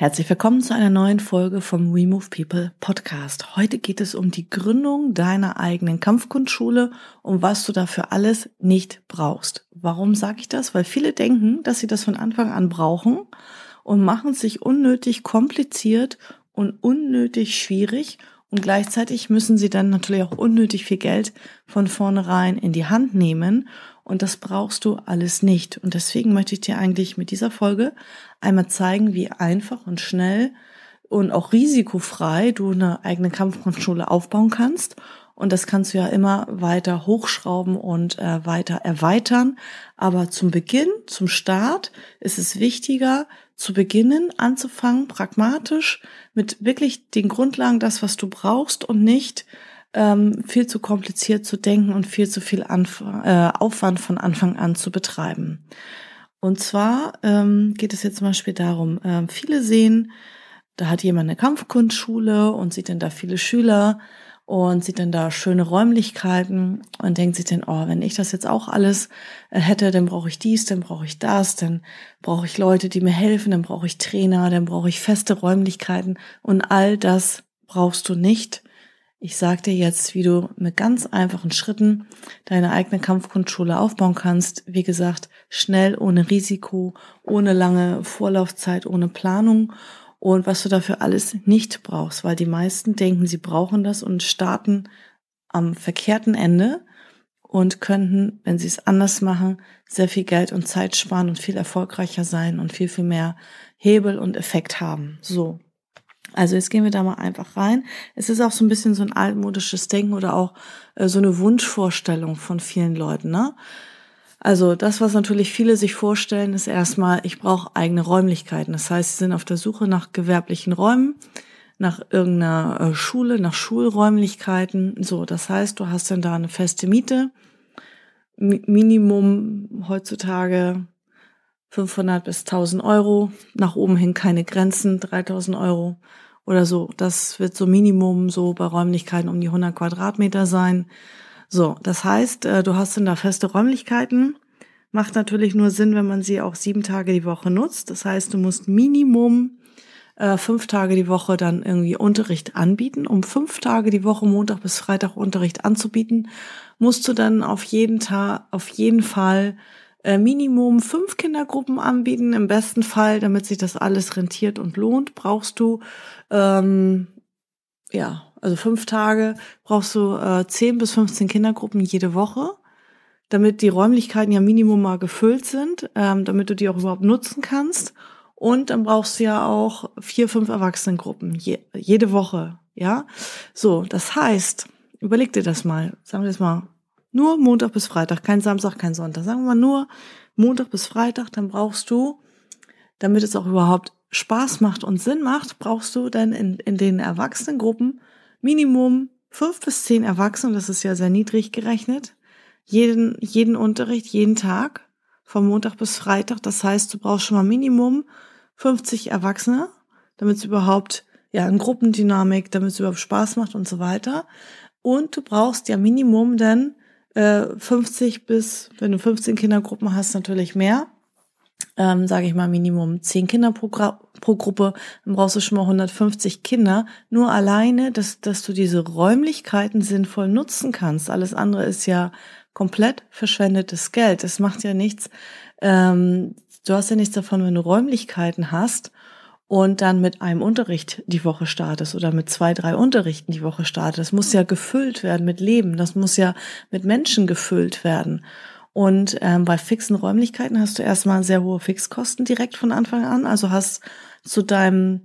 Herzlich willkommen zu einer neuen Folge vom We Move People Podcast. Heute geht es um die Gründung deiner eigenen Kampfkunstschule und was du dafür alles nicht brauchst. Warum sage ich das? Weil viele denken, dass sie das von Anfang an brauchen und machen sich unnötig kompliziert und unnötig schwierig und gleichzeitig müssen sie dann natürlich auch unnötig viel Geld von vornherein in die Hand nehmen und das brauchst du alles nicht. Und deswegen möchte ich dir eigentlich mit dieser Folge einmal zeigen, wie einfach und schnell und auch risikofrei du eine eigene Kampfkunstschule aufbauen kannst. Und das kannst du ja immer weiter hochschrauben und äh, weiter erweitern. Aber zum Beginn, zum Start ist es wichtiger, zu beginnen, anzufangen, pragmatisch, mit wirklich den Grundlagen, das, was du brauchst und nicht ähm, viel zu kompliziert zu denken und viel zu viel Anf äh, Aufwand von Anfang an zu betreiben. Und zwar ähm, geht es jetzt zum Beispiel darum, äh, viele sehen, da hat jemand eine Kampfkunstschule und sieht dann da viele Schüler und sieht dann da schöne Räumlichkeiten und denkt sich dann, oh, wenn ich das jetzt auch alles äh, hätte, dann brauche ich dies, dann brauche ich das, dann brauche ich Leute, die mir helfen, dann brauche ich Trainer, dann brauche ich feste Räumlichkeiten und all das brauchst du nicht, ich sage dir jetzt, wie du mit ganz einfachen Schritten deine eigene Kampfkunstschule aufbauen kannst. Wie gesagt, schnell, ohne Risiko, ohne lange Vorlaufzeit, ohne Planung und was du dafür alles nicht brauchst, weil die meisten denken, sie brauchen das und starten am verkehrten Ende und könnten, wenn sie es anders machen, sehr viel Geld und Zeit sparen und viel erfolgreicher sein und viel, viel mehr Hebel und Effekt haben. So. Also jetzt gehen wir da mal einfach rein. Es ist auch so ein bisschen so ein altmodisches Denken oder auch äh, so eine Wunschvorstellung von vielen Leuten. Ne? Also das, was natürlich viele sich vorstellen, ist erstmal, ich brauche eigene Räumlichkeiten. Das heißt, sie sind auf der Suche nach gewerblichen Räumen, nach irgendeiner äh, Schule, nach Schulräumlichkeiten. So, das heißt, du hast dann da eine feste Miete. Minimum heutzutage 500 bis 1000 Euro, nach oben hin keine Grenzen, 3000 Euro oder so. Das wird so Minimum so bei Räumlichkeiten um die 100 Quadratmeter sein. So, das heißt, äh, du hast dann da feste Räumlichkeiten. Macht natürlich nur Sinn, wenn man sie auch sieben Tage die Woche nutzt. Das heißt, du musst Minimum äh, fünf Tage die Woche dann irgendwie Unterricht anbieten. Um fünf Tage die Woche, Montag bis Freitag Unterricht anzubieten, musst du dann auf jeden Tag, auf jeden Fall äh, Minimum fünf Kindergruppen anbieten. Im besten Fall, damit sich das alles rentiert und lohnt, brauchst du ähm, ja also fünf Tage brauchst du äh, 10 bis 15 Kindergruppen jede Woche, damit die Räumlichkeiten ja Minimum mal gefüllt sind, ähm, damit du die auch überhaupt nutzen kannst. Und dann brauchst du ja auch vier, fünf Erwachsenengruppen je, jede Woche, ja. So, das heißt, überleg dir das mal. Sagen wir das mal nur Montag bis Freitag, kein Samstag, kein Sonntag. Sagen wir mal nur Montag bis Freitag, dann brauchst du, damit es auch überhaupt Spaß macht und Sinn macht, brauchst du dann in, in den Erwachsenengruppen Minimum fünf bis zehn Erwachsene, das ist ja sehr niedrig gerechnet, jeden, jeden Unterricht, jeden Tag, vom Montag bis Freitag. Das heißt, du brauchst schon mal Minimum 50 Erwachsene, damit es überhaupt, ja, eine Gruppendynamik, damit es überhaupt Spaß macht und so weiter. Und du brauchst ja Minimum dann 50 äh, bis, wenn du 15 Kindergruppen hast, natürlich mehr. Ähm, sage ich mal Minimum 10 Kinder pro, pro Gruppe, dann brauchst du schon mal 150 Kinder. Nur alleine, dass, dass du diese Räumlichkeiten sinnvoll nutzen kannst. Alles andere ist ja komplett verschwendetes Geld. Das macht ja nichts. Ähm, du hast ja nichts davon, wenn du Räumlichkeiten hast und dann mit einem Unterricht die Woche startest oder mit zwei, drei Unterrichten die Woche startest. Das muss ja gefüllt werden mit Leben, das muss ja mit Menschen gefüllt werden. Und ähm, bei fixen Räumlichkeiten hast du erstmal sehr hohe Fixkosten direkt von Anfang an. Also hast zu deinem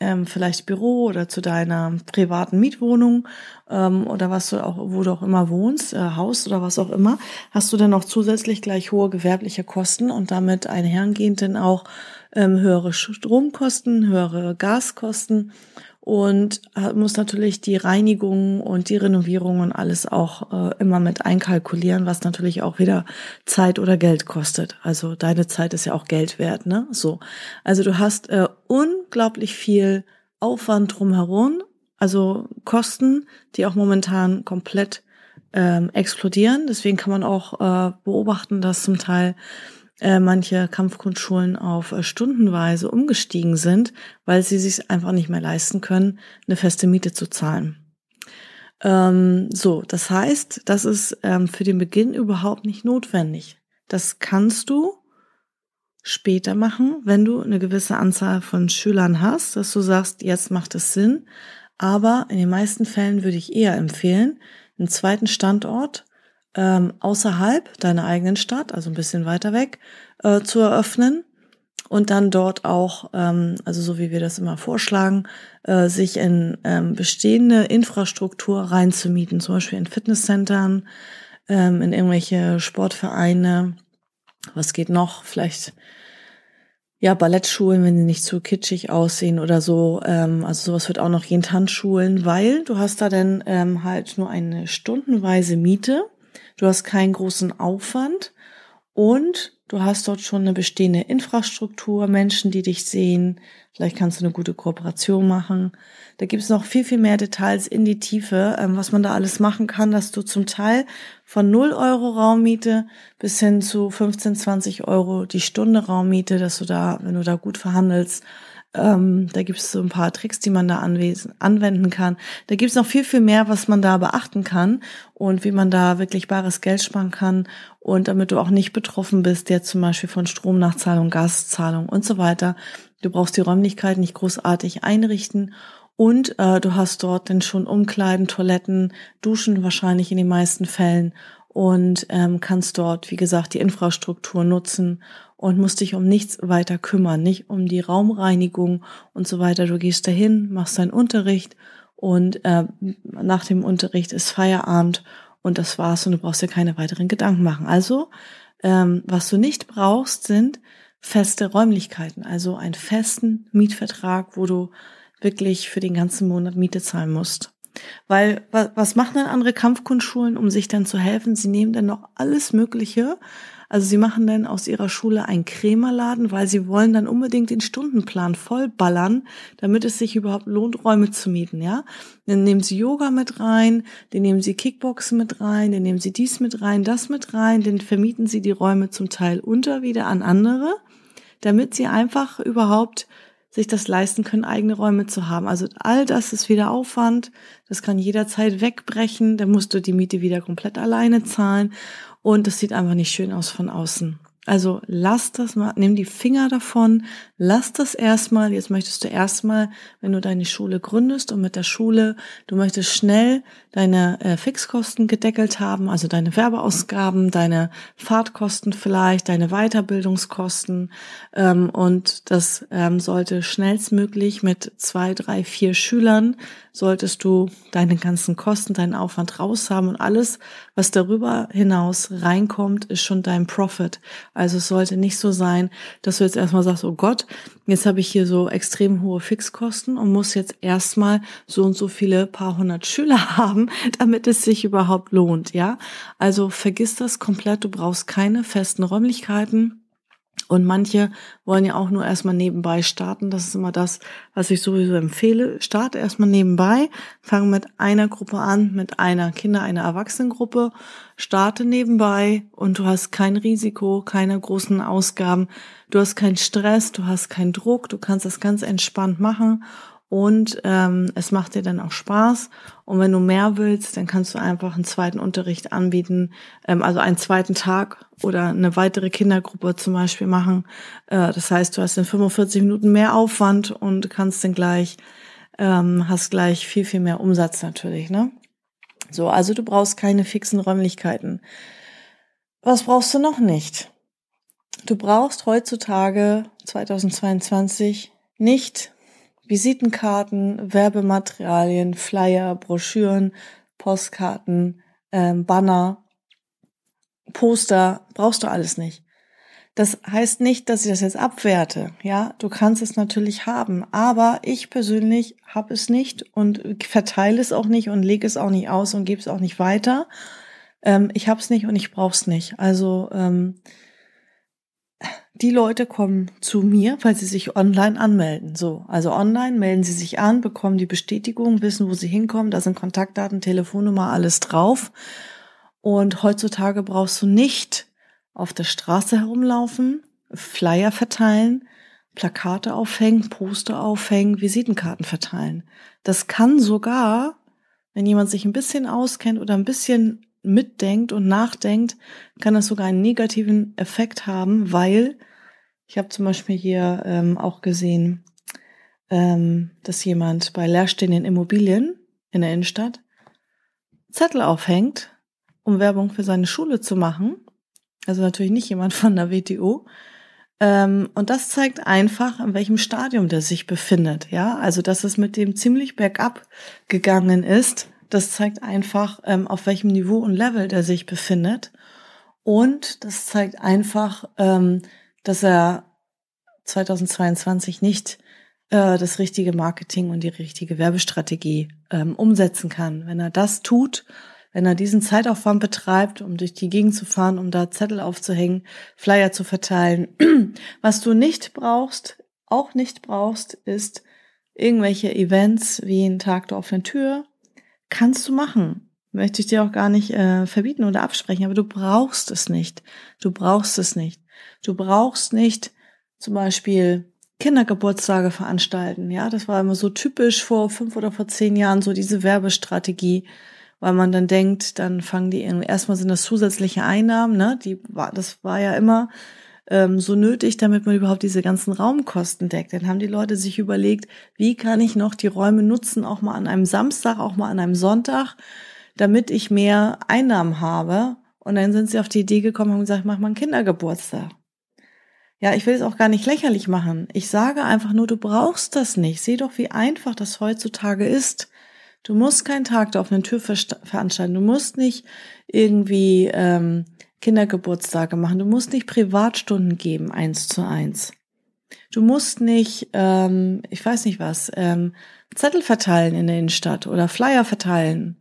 ähm, vielleicht Büro oder zu deiner privaten Mietwohnung ähm, oder was du auch, wo du auch immer wohnst, äh, Haus oder was auch immer, hast du dann auch zusätzlich gleich hohe gewerbliche Kosten und damit einhergehend dann auch ähm, höhere Stromkosten, höhere Gaskosten und muss natürlich die Reinigung und die Renovierung und alles auch äh, immer mit einkalkulieren, was natürlich auch wieder Zeit oder Geld kostet. Also deine Zeit ist ja auch Geld wert, ne? So. Also du hast äh, unglaublich viel Aufwand drumherum, also Kosten, die auch momentan komplett ähm, explodieren. Deswegen kann man auch äh, beobachten, dass zum Teil äh, manche Kampfkundschulen auf äh, stundenweise umgestiegen sind, weil sie sich einfach nicht mehr leisten können, eine feste Miete zu zahlen. Ähm, so, das heißt, das ist ähm, für den Beginn überhaupt nicht notwendig. Das kannst du später machen, wenn du eine gewisse Anzahl von Schülern hast, dass du sagst, jetzt macht es Sinn. Aber in den meisten Fällen würde ich eher empfehlen, einen zweiten Standort ähm, außerhalb deiner eigenen Stadt, also ein bisschen weiter weg, äh, zu eröffnen und dann dort auch, ähm, also so wie wir das immer vorschlagen, äh, sich in ähm, bestehende Infrastruktur reinzumieten, zum Beispiel in Fitnesscentern, ähm, in irgendwelche Sportvereine. Was geht noch? Vielleicht ja, Ballettschulen, wenn sie nicht zu kitschig aussehen oder so. Ähm, also sowas wird auch noch jeden Tanzschulen, weil du hast da dann ähm, halt nur eine stundenweise Miete du hast keinen großen Aufwand und du hast dort schon eine bestehende Infrastruktur, Menschen, die dich sehen. Vielleicht kannst du eine gute Kooperation machen. Da gibt es noch viel, viel mehr Details in die Tiefe, ähm, was man da alles machen kann, dass du zum Teil von 0 Euro Raummiete bis hin zu 15, 20 Euro die Stunde Raummiete, dass du da, wenn du da gut verhandelst, ähm, da gibt es so ein paar Tricks, die man da anwenden kann. Da gibt es noch viel, viel mehr, was man da beachten kann und wie man da wirklich bares Geld sparen kann und damit du auch nicht betroffen bist, jetzt zum Beispiel von Stromnachzahlung, Gaszahlung und so weiter. Du brauchst die Räumlichkeit nicht großartig einrichten und äh, du hast dort dann schon Umkleiden, Toiletten, Duschen wahrscheinlich in den meisten Fällen und ähm, kannst dort, wie gesagt, die Infrastruktur nutzen und musst dich um nichts weiter kümmern, nicht um die Raumreinigung und so weiter. Du gehst dahin, machst deinen Unterricht und äh, nach dem Unterricht ist Feierabend und das war's und du brauchst dir keine weiteren Gedanken machen. Also, ähm, was du nicht brauchst, sind feste Räumlichkeiten, also einen festen Mietvertrag, wo du wirklich für den ganzen Monat Miete zahlen musst. Weil was machen denn andere Kampfkunstschulen, um sich dann zu helfen? Sie nehmen dann noch alles Mögliche also sie machen dann aus ihrer Schule einen Krämerladen, weil sie wollen dann unbedingt den Stundenplan vollballern, damit es sich überhaupt lohnt, Räume zu mieten, ja. Dann nehmen sie Yoga mit rein, dann nehmen sie Kickboxen mit rein, dann nehmen sie dies mit rein, das mit rein, dann vermieten sie die Räume zum Teil unter wieder an andere, damit sie einfach überhaupt sich das leisten können, eigene Räume zu haben. Also all das ist wieder Aufwand, das kann jederzeit wegbrechen, dann musst du die Miete wieder komplett alleine zahlen und es sieht einfach nicht schön aus von außen. Also lass das mal, nimm die Finger davon, lass das erstmal. Jetzt möchtest du erstmal, wenn du deine Schule gründest und mit der Schule, du möchtest schnell deine äh, Fixkosten gedeckelt haben, also deine Werbeausgaben, deine Fahrtkosten vielleicht, deine Weiterbildungskosten. Ähm, und das ähm, sollte schnellstmöglich mit zwei, drei, vier Schülern solltest du deine ganzen Kosten, deinen Aufwand raus haben und alles, was darüber hinaus reinkommt, ist schon dein Profit. Also es sollte nicht so sein, dass du jetzt erstmal sagst, oh Gott, jetzt habe ich hier so extrem hohe Fixkosten und muss jetzt erstmal so und so viele paar hundert Schüler haben, damit es sich überhaupt lohnt, ja? Also vergiss das komplett, du brauchst keine festen Räumlichkeiten und manche wollen ja auch nur erstmal nebenbei starten. Das ist immer das, was ich sowieso empfehle. Starte erstmal nebenbei. Fang mit einer Gruppe an, mit einer Kinder-, einer Erwachsenengruppe. Starte nebenbei und du hast kein Risiko, keine großen Ausgaben. Du hast keinen Stress, du hast keinen Druck. Du kannst das ganz entspannt machen und ähm, es macht dir dann auch Spaß. Und wenn du mehr willst, dann kannst du einfach einen zweiten Unterricht anbieten, ähm, also einen zweiten Tag oder eine weitere Kindergruppe zum Beispiel machen. Äh, das heißt, du hast in 45 Minuten mehr Aufwand und kannst dann gleich, ähm, hast gleich viel, viel mehr Umsatz natürlich. Ne? So, also du brauchst keine fixen Räumlichkeiten. Was brauchst du noch nicht? Du brauchst heutzutage 2022 nicht Visitenkarten, Werbematerialien, Flyer, Broschüren, Postkarten, ähm, Banner, Poster, brauchst du alles nicht. Das heißt nicht, dass ich das jetzt abwerte. Ja, du kannst es natürlich haben, aber ich persönlich habe es nicht und verteile es auch nicht und lege es auch nicht aus und gebe es auch nicht weiter. Ähm, ich habe es nicht und ich brauche es nicht. Also ähm, die Leute kommen zu mir, weil sie sich online anmelden. So, also online melden sie sich an, bekommen die Bestätigung, wissen, wo sie hinkommen. Da sind Kontaktdaten, Telefonnummer, alles drauf. Und heutzutage brauchst du nicht auf der Straße herumlaufen, Flyer verteilen, Plakate aufhängen, Poster aufhängen, Visitenkarten verteilen. Das kann sogar, wenn jemand sich ein bisschen auskennt oder ein bisschen mitdenkt und nachdenkt, kann das sogar einen negativen Effekt haben, weil ich habe zum Beispiel hier ähm, auch gesehen, ähm, dass jemand bei leerstehenden Immobilien in der Innenstadt Zettel aufhängt, um Werbung für seine Schule zu machen also natürlich nicht jemand von der WTO. Ähm, und das zeigt einfach, in welchem Stadium der sich befindet. Ja, also dass es mit dem ziemlich bergab gegangen ist. Das zeigt einfach, ähm, auf welchem Niveau und Level der sich befindet. Und das zeigt einfach, ähm, dass er 2022 nicht äh, das richtige Marketing und die richtige Werbestrategie umsetzen kann. Wenn er das tut, wenn er diesen Zeitaufwand betreibt, um durch die Gegend zu fahren, um da Zettel aufzuhängen, Flyer zu verteilen. Was du nicht brauchst, auch nicht brauchst, ist irgendwelche Events wie ein Tag der offenen Tür. Kannst du machen. Möchte ich dir auch gar nicht äh, verbieten oder absprechen, aber du brauchst es nicht. Du brauchst es nicht. Du brauchst nicht zum Beispiel Kindergeburtstage veranstalten. Ja, das war immer so typisch vor fünf oder vor zehn Jahren, so diese Werbestrategie weil man dann denkt, dann fangen die irgendwie, erstmal sind das zusätzliche Einnahmen, ne? Die war, das war ja immer ähm, so nötig, damit man überhaupt diese ganzen Raumkosten deckt. Dann haben die Leute sich überlegt, wie kann ich noch die Räume nutzen, auch mal an einem Samstag, auch mal an einem Sonntag, damit ich mehr Einnahmen habe. Und dann sind sie auf die Idee gekommen und gesagt, mach mal einen Kindergeburtstag. Ja, ich will es auch gar nicht lächerlich machen. Ich sage einfach nur, du brauchst das nicht. Sieh doch, wie einfach das heutzutage ist. Du musst keinen Tag auf eine Tür veranstalten. Du musst nicht irgendwie ähm, Kindergeburtstage machen. Du musst nicht Privatstunden geben, eins zu eins. Du musst nicht, ähm, ich weiß nicht was, ähm, Zettel verteilen in der Innenstadt oder Flyer verteilen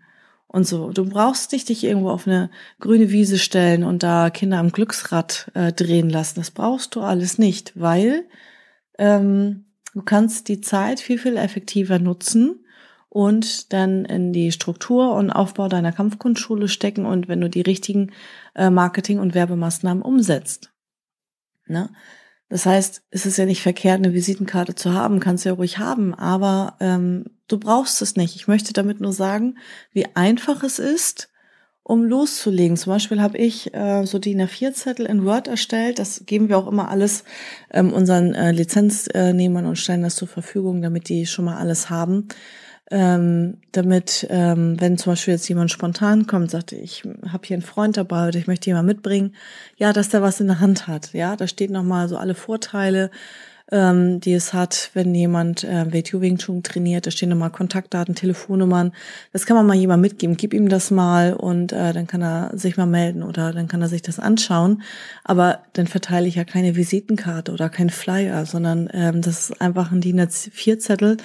und so. Du brauchst nicht dich irgendwo auf eine grüne Wiese stellen und da Kinder am Glücksrad äh, drehen lassen. Das brauchst du alles nicht, weil ähm, du kannst die Zeit viel, viel effektiver nutzen und dann in die Struktur und Aufbau deiner Kampfkunstschule stecken und wenn du die richtigen äh, Marketing- und Werbemaßnahmen umsetzt. Ne? Das heißt, es ist ja nicht verkehrt, eine Visitenkarte zu haben, kannst du ja ruhig haben, aber ähm, du brauchst es nicht. Ich möchte damit nur sagen, wie einfach es ist, um loszulegen. Zum Beispiel habe ich äh, so die A4-Zettel in Word erstellt. Das geben wir auch immer alles ähm, unseren äh, Lizenznehmern und stellen das zur Verfügung, damit die schon mal alles haben ähm, damit, ähm, wenn zum Beispiel jetzt jemand spontan kommt, sagt, ich habe hier einen Freund dabei oder ich möchte jemand mitbringen, ja, dass der was in der Hand hat. Ja, da steht nochmal so alle Vorteile, ähm, die es hat, wenn jemand äh, WTO Wing Chun trainiert. Da stehen nochmal Kontaktdaten, Telefonnummern. Das kann man mal jemand mitgeben. Gib ihm das mal und äh, dann kann er sich mal melden oder dann kann er sich das anschauen. Aber dann verteile ich ja keine Visitenkarte oder kein Flyer, sondern ähm, das ist einfach ein DIN A4-Zettel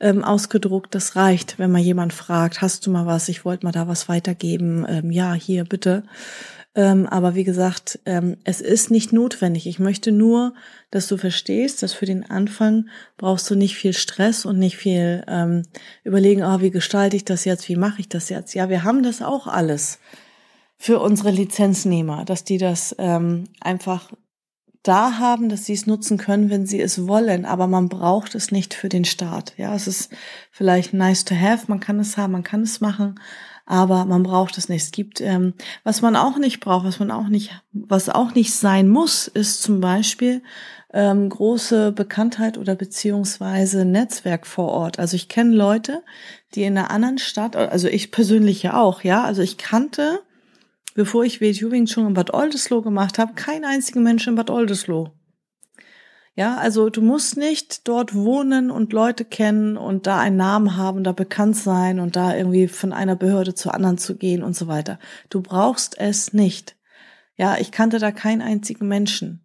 ähm, ausgedruckt. Das reicht, wenn mal jemand fragt, hast du mal was? Ich wollte mal da was weitergeben. Ähm, ja, hier bitte. Ähm, aber wie gesagt, ähm, es ist nicht notwendig. Ich möchte nur, dass du verstehst, dass für den Anfang brauchst du nicht viel Stress und nicht viel ähm, überlegen, oh, wie gestalte ich das jetzt, wie mache ich das jetzt. Ja, wir haben das auch alles für unsere Lizenznehmer, dass die das ähm, einfach da haben, dass sie es nutzen können, wenn sie es wollen, aber man braucht es nicht für den Start. Ja, es ist vielleicht nice to have, man kann es haben, man kann es machen, aber man braucht es nicht. Es gibt, ähm, was man auch nicht braucht, was man auch nicht, was auch nicht sein muss, ist zum Beispiel ähm, große Bekanntheit oder beziehungsweise Netzwerk vor Ort. Also ich kenne Leute, die in einer anderen Stadt, also ich persönlich ja auch, ja, also ich kannte, bevor ich WTU Wing schon in Bad Oldesloe gemacht habe, keinen einzigen Menschen in Bad Oldesloe. Ja, also du musst nicht dort wohnen und Leute kennen und da einen Namen haben, da bekannt sein und da irgendwie von einer Behörde zur anderen zu gehen und so weiter. Du brauchst es nicht. Ja, ich kannte da keinen einzigen Menschen.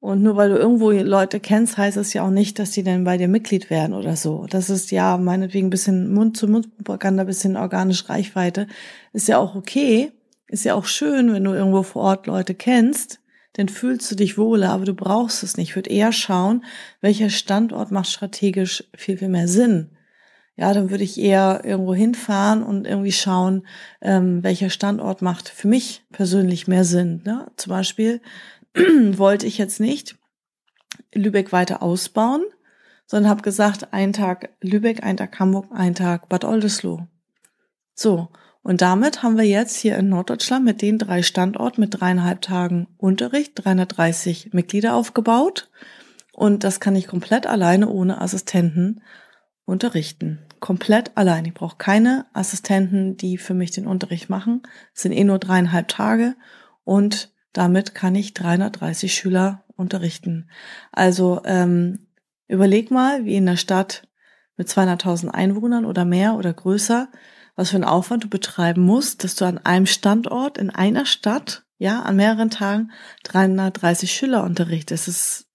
Und nur weil du irgendwo Leute kennst, heißt es ja auch nicht, dass die dann bei dir Mitglied werden oder so. Das ist ja meinetwegen ein bisschen Mund-zu-Mund-Propaganda, bisschen organisch Reichweite. Ist ja auch okay. Ist ja auch schön, wenn du irgendwo vor Ort Leute kennst. Dann fühlst du dich wohler, aber du brauchst es nicht. Ich würde eher schauen, welcher Standort macht strategisch viel, viel mehr Sinn. Ja, dann würde ich eher irgendwo hinfahren und irgendwie schauen, ähm, welcher Standort macht für mich persönlich mehr Sinn. Ne? Zum Beispiel wollte ich jetzt nicht Lübeck weiter ausbauen, sondern habe gesagt, ein Tag Lübeck, ein Tag Hamburg, ein Tag Bad Oldesloe. So, und damit haben wir jetzt hier in Norddeutschland mit den drei Standorten mit dreieinhalb Tagen Unterricht 330 Mitglieder aufgebaut. Und das kann ich komplett alleine ohne Assistenten unterrichten. Komplett allein. Ich brauche keine Assistenten, die für mich den Unterricht machen. Es sind eh nur dreieinhalb Tage und damit kann ich 330 Schüler unterrichten. Also ähm, überleg mal, wie in der Stadt mit 200.000 Einwohnern oder mehr oder größer, was für einen Aufwand du betreiben musst, dass du an einem Standort in einer Stadt, ja, an mehreren Tagen 330 Schüler unterrichtest. Das ist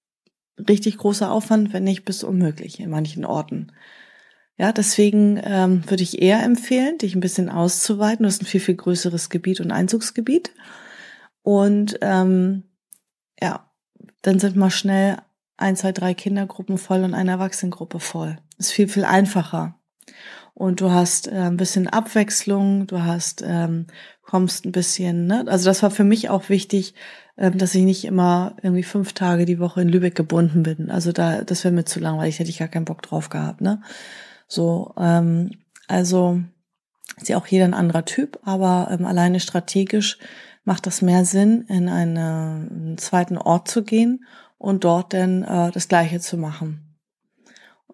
richtig großer Aufwand, wenn nicht bis unmöglich in manchen Orten. Ja, deswegen ähm, würde ich eher empfehlen, dich ein bisschen auszuweiten. Du hast ein viel, viel größeres Gebiet und Einzugsgebiet. Und ähm, ja, dann sind mal schnell ein, zwei, drei Kindergruppen voll und eine Erwachsenengruppe voll. Ist viel, viel einfacher. Und du hast äh, ein bisschen Abwechslung, du hast, ähm, kommst ein bisschen, ne? Also das war für mich auch wichtig, ähm, dass ich nicht immer irgendwie fünf Tage die Woche in Lübeck gebunden bin. Also da, das wäre mir zu langweilig, hätte ich gar keinen Bock drauf gehabt, ne? So, ähm, also ist ja auch jeder ein anderer Typ, aber ähm, alleine strategisch macht das mehr Sinn, in einen, einen zweiten Ort zu gehen und dort dann äh, das Gleiche zu machen.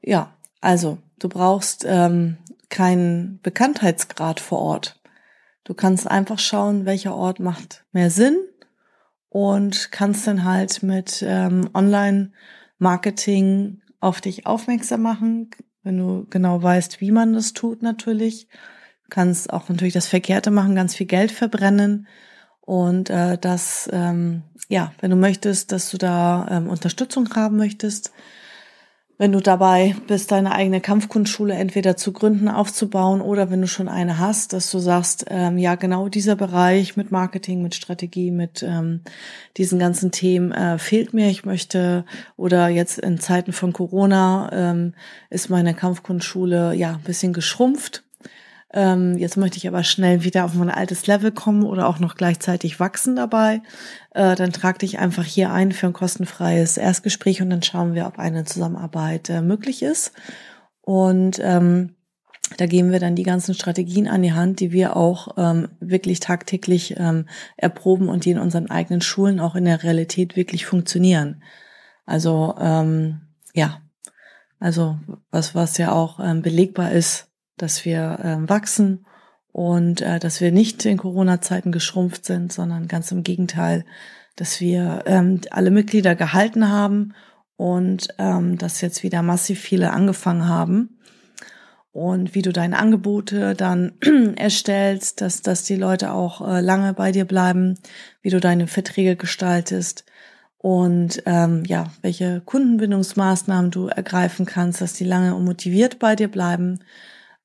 Ja, also du brauchst ähm, keinen Bekanntheitsgrad vor Ort. Du kannst einfach schauen, welcher Ort macht mehr Sinn und kannst dann halt mit ähm, Online-Marketing auf dich aufmerksam machen, wenn du genau weißt, wie man das tut natürlich. Du kannst auch natürlich das Verkehrte machen, ganz viel Geld verbrennen und äh, dass, ähm, ja, wenn du möchtest, dass du da ähm, Unterstützung haben möchtest, wenn du dabei bist, deine eigene Kampfkunstschule entweder zu gründen, aufzubauen oder wenn du schon eine hast, dass du sagst, ähm, ja, genau dieser Bereich mit Marketing, mit Strategie, mit ähm, diesen ganzen Themen äh, fehlt mir. Ich möchte oder jetzt in Zeiten von Corona ähm, ist meine Kampfkunstschule ja ein bisschen geschrumpft ähm, jetzt möchte ich aber schnell wieder auf mein altes Level kommen oder auch noch gleichzeitig wachsen dabei. Äh, dann trag dich einfach hier ein für ein kostenfreies Erstgespräch und dann schauen wir, ob eine Zusammenarbeit äh, möglich ist. Und ähm, da geben wir dann die ganzen Strategien an die Hand, die wir auch ähm, wirklich tagtäglich ähm, erproben und die in unseren eigenen Schulen auch in der Realität wirklich funktionieren. Also ähm, ja, also was was ja auch ähm, belegbar ist, dass wir äh, wachsen und äh, dass wir nicht in Corona-Zeiten geschrumpft sind, sondern ganz im Gegenteil, dass wir ähm, alle Mitglieder gehalten haben und ähm, dass jetzt wieder massiv viele angefangen haben. Und wie du deine Angebote dann erstellst, dass, dass die Leute auch äh, lange bei dir bleiben, wie du deine Verträge gestaltest und ähm, ja, welche Kundenbindungsmaßnahmen du ergreifen kannst, dass die lange und motiviert bei dir bleiben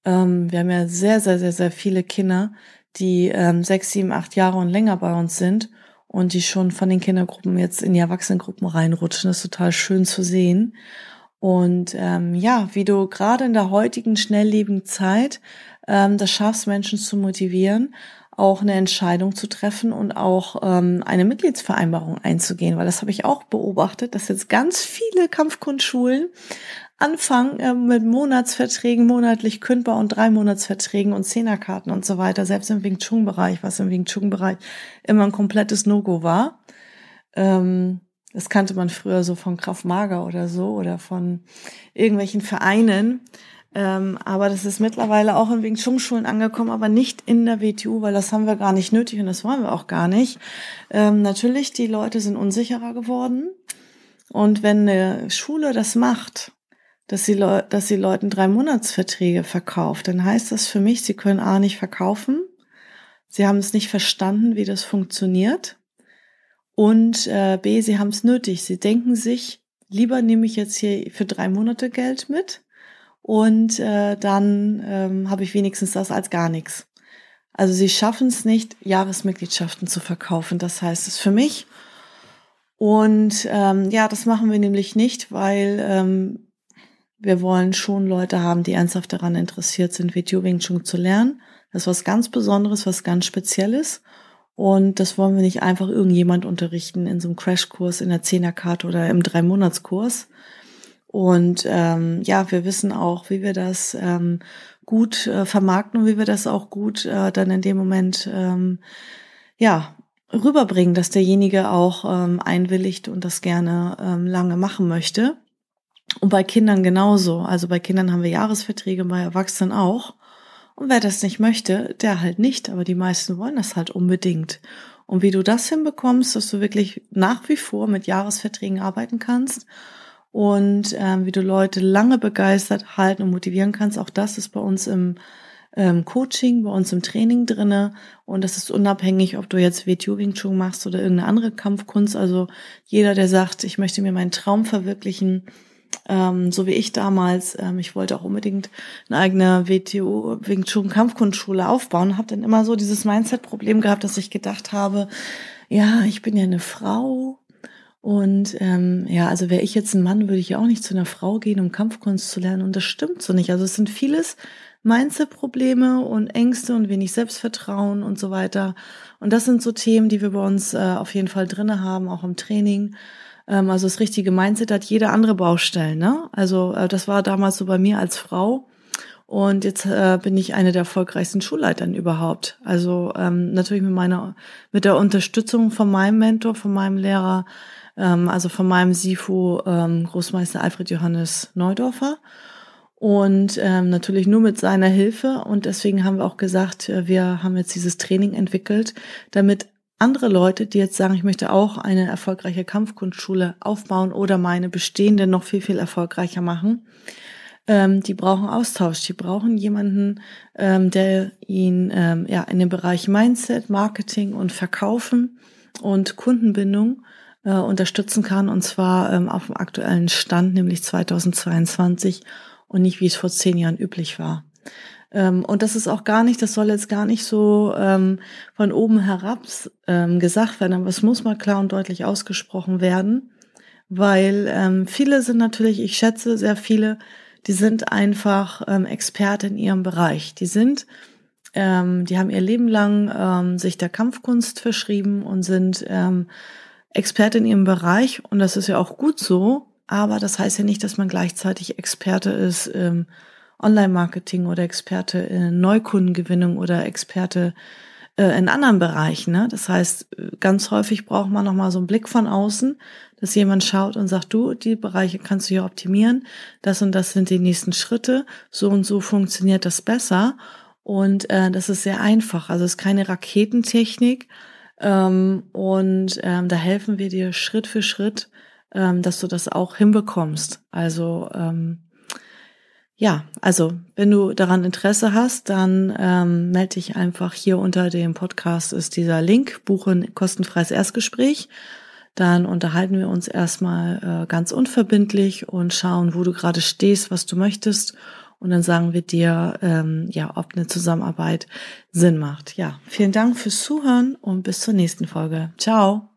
ähm, wir haben ja sehr, sehr, sehr, sehr viele Kinder, die ähm, sechs, sieben, acht Jahre und länger bei uns sind und die schon von den Kindergruppen jetzt in die Erwachsenengruppen reinrutschen. Das ist total schön zu sehen. Und ähm, ja, wie du gerade in der heutigen schnelllebigen Zeit ähm, das schaffst, Menschen zu motivieren, auch eine Entscheidung zu treffen und auch ähm, eine Mitgliedsvereinbarung einzugehen, weil das habe ich auch beobachtet, dass jetzt ganz viele Kampfkundschulen anfangen äh, mit Monatsverträgen, monatlich kündbar und drei Monatsverträgen und Zehnerkarten und so weiter, selbst im Wing Chun Bereich, was im Wing Chun Bereich immer ein komplettes No-Go war. Ähm, das kannte man früher so von Kraft Mager oder so oder von irgendwelchen Vereinen. Ähm, aber das ist mittlerweile auch in Wing Chun Schulen angekommen, aber nicht in der WTU, weil das haben wir gar nicht nötig und das wollen wir auch gar nicht. Ähm, natürlich, die Leute sind unsicherer geworden. Und wenn eine Schule das macht, dass sie, dass sie Leuten drei Monatsverträge verkauft, dann heißt das für mich, sie können A nicht verkaufen, sie haben es nicht verstanden, wie das funktioniert Und äh, B, sie haben es nötig. Sie denken sich, lieber nehme ich jetzt hier für drei Monate Geld mit und äh, dann ähm, habe ich wenigstens das als gar nichts. Also sie schaffen es nicht, Jahresmitgliedschaften zu verkaufen. Das heißt es für mich. Und ähm, ja, das machen wir nämlich nicht, weil ähm, wir wollen schon Leute haben, die ernsthaft daran interessiert sind, Video Wing Chun zu lernen. Das ist was ganz Besonderes, was ganz Spezielles. Und das wollen wir nicht einfach irgendjemand unterrichten in so einem Crashkurs, in der Zehnerkarte oder im Dreimonatskurs. Und ähm, ja, wir wissen auch, wie wir das ähm, gut äh, vermarkten und wie wir das auch gut äh, dann in dem Moment ähm, ja rüberbringen, dass derjenige auch ähm, einwilligt und das gerne ähm, lange machen möchte. Und bei Kindern genauso. Also bei Kindern haben wir Jahresverträge, bei Erwachsenen auch. Und wer das nicht möchte, der halt nicht. Aber die meisten wollen das halt unbedingt. Und wie du das hinbekommst, dass du wirklich nach wie vor mit Jahresverträgen arbeiten kannst und ähm, wie du Leute lange begeistert halten und motivieren kannst, auch das ist bei uns im ähm, Coaching, bei uns im Training drinne und das ist unabhängig, ob du jetzt WTO Wing Chun machst oder irgendeine andere Kampfkunst. Also jeder, der sagt, ich möchte mir meinen Traum verwirklichen, ähm, so wie ich damals, ähm, ich wollte auch unbedingt eine eigene WTO Wing Chun Kampfkunstschule aufbauen, habe dann immer so dieses Mindset-Problem gehabt, dass ich gedacht habe, ja, ich bin ja eine Frau, und ähm, ja, also wäre ich jetzt ein Mann, würde ich ja auch nicht zu einer Frau gehen, um Kampfkunst zu lernen. Und das stimmt so nicht. Also es sind vieles Mindset-Probleme und Ängste und wenig Selbstvertrauen und so weiter. Und das sind so Themen, die wir bei uns äh, auf jeden Fall drinne haben, auch im Training. Ähm, also das richtige Mindset hat jede andere Baustelle. Ne? Also äh, das war damals so bei mir als Frau. Und jetzt äh, bin ich eine der erfolgreichsten Schulleitern überhaupt. Also ähm, natürlich mit meiner, mit der Unterstützung von meinem Mentor, von meinem Lehrer, ähm, also von meinem SIFO ähm, Großmeister Alfred Johannes Neudorfer. Und ähm, natürlich nur mit seiner Hilfe. Und deswegen haben wir auch gesagt, äh, wir haben jetzt dieses Training entwickelt, damit andere Leute, die jetzt sagen, ich möchte auch eine erfolgreiche Kampfkunstschule aufbauen oder meine bestehende noch viel, viel erfolgreicher machen, ähm, die brauchen Austausch. Die brauchen jemanden, ähm, der ihnen ähm, ja in dem Bereich Mindset, Marketing und Verkaufen und Kundenbindung äh, unterstützen kann und zwar ähm, auf dem aktuellen Stand, nämlich 2022 und nicht wie es vor zehn Jahren üblich war. Ähm, und das ist auch gar nicht, das soll jetzt gar nicht so ähm, von oben herab ähm, gesagt werden, aber es muss mal klar und deutlich ausgesprochen werden, weil ähm, viele sind natürlich, ich schätze sehr viele, die sind einfach ähm, Experte in ihrem Bereich. Die sind ähm, die haben ihr Leben lang ähm, sich der Kampfkunst verschrieben und sind ähm, Experte in ihrem Bereich und das ist ja auch gut so, aber das heißt ja nicht, dass man gleichzeitig Experte ist im Online-Marketing oder Experte in Neukundengewinnung oder Experte äh, in anderen Bereichen. Ne? Das heißt, ganz häufig braucht man nochmal so einen Blick von außen, dass jemand schaut und sagt, du, die Bereiche kannst du hier optimieren, das und das sind die nächsten Schritte, so und so funktioniert das besser. Und äh, das ist sehr einfach. Also es ist keine Raketentechnik, ähm, und ähm, da helfen wir dir Schritt für Schritt, ähm, dass du das auch hinbekommst. Also ähm, ja, also wenn du daran Interesse hast, dann ähm, melde dich einfach hier unter dem Podcast ist dieser Link, buche ein kostenfreies Erstgespräch. Dann unterhalten wir uns erstmal äh, ganz unverbindlich und schauen, wo du gerade stehst, was du möchtest und dann sagen wir dir, ähm, ja, ob eine Zusammenarbeit Sinn macht. Ja, vielen Dank fürs Zuhören und bis zur nächsten Folge. Ciao.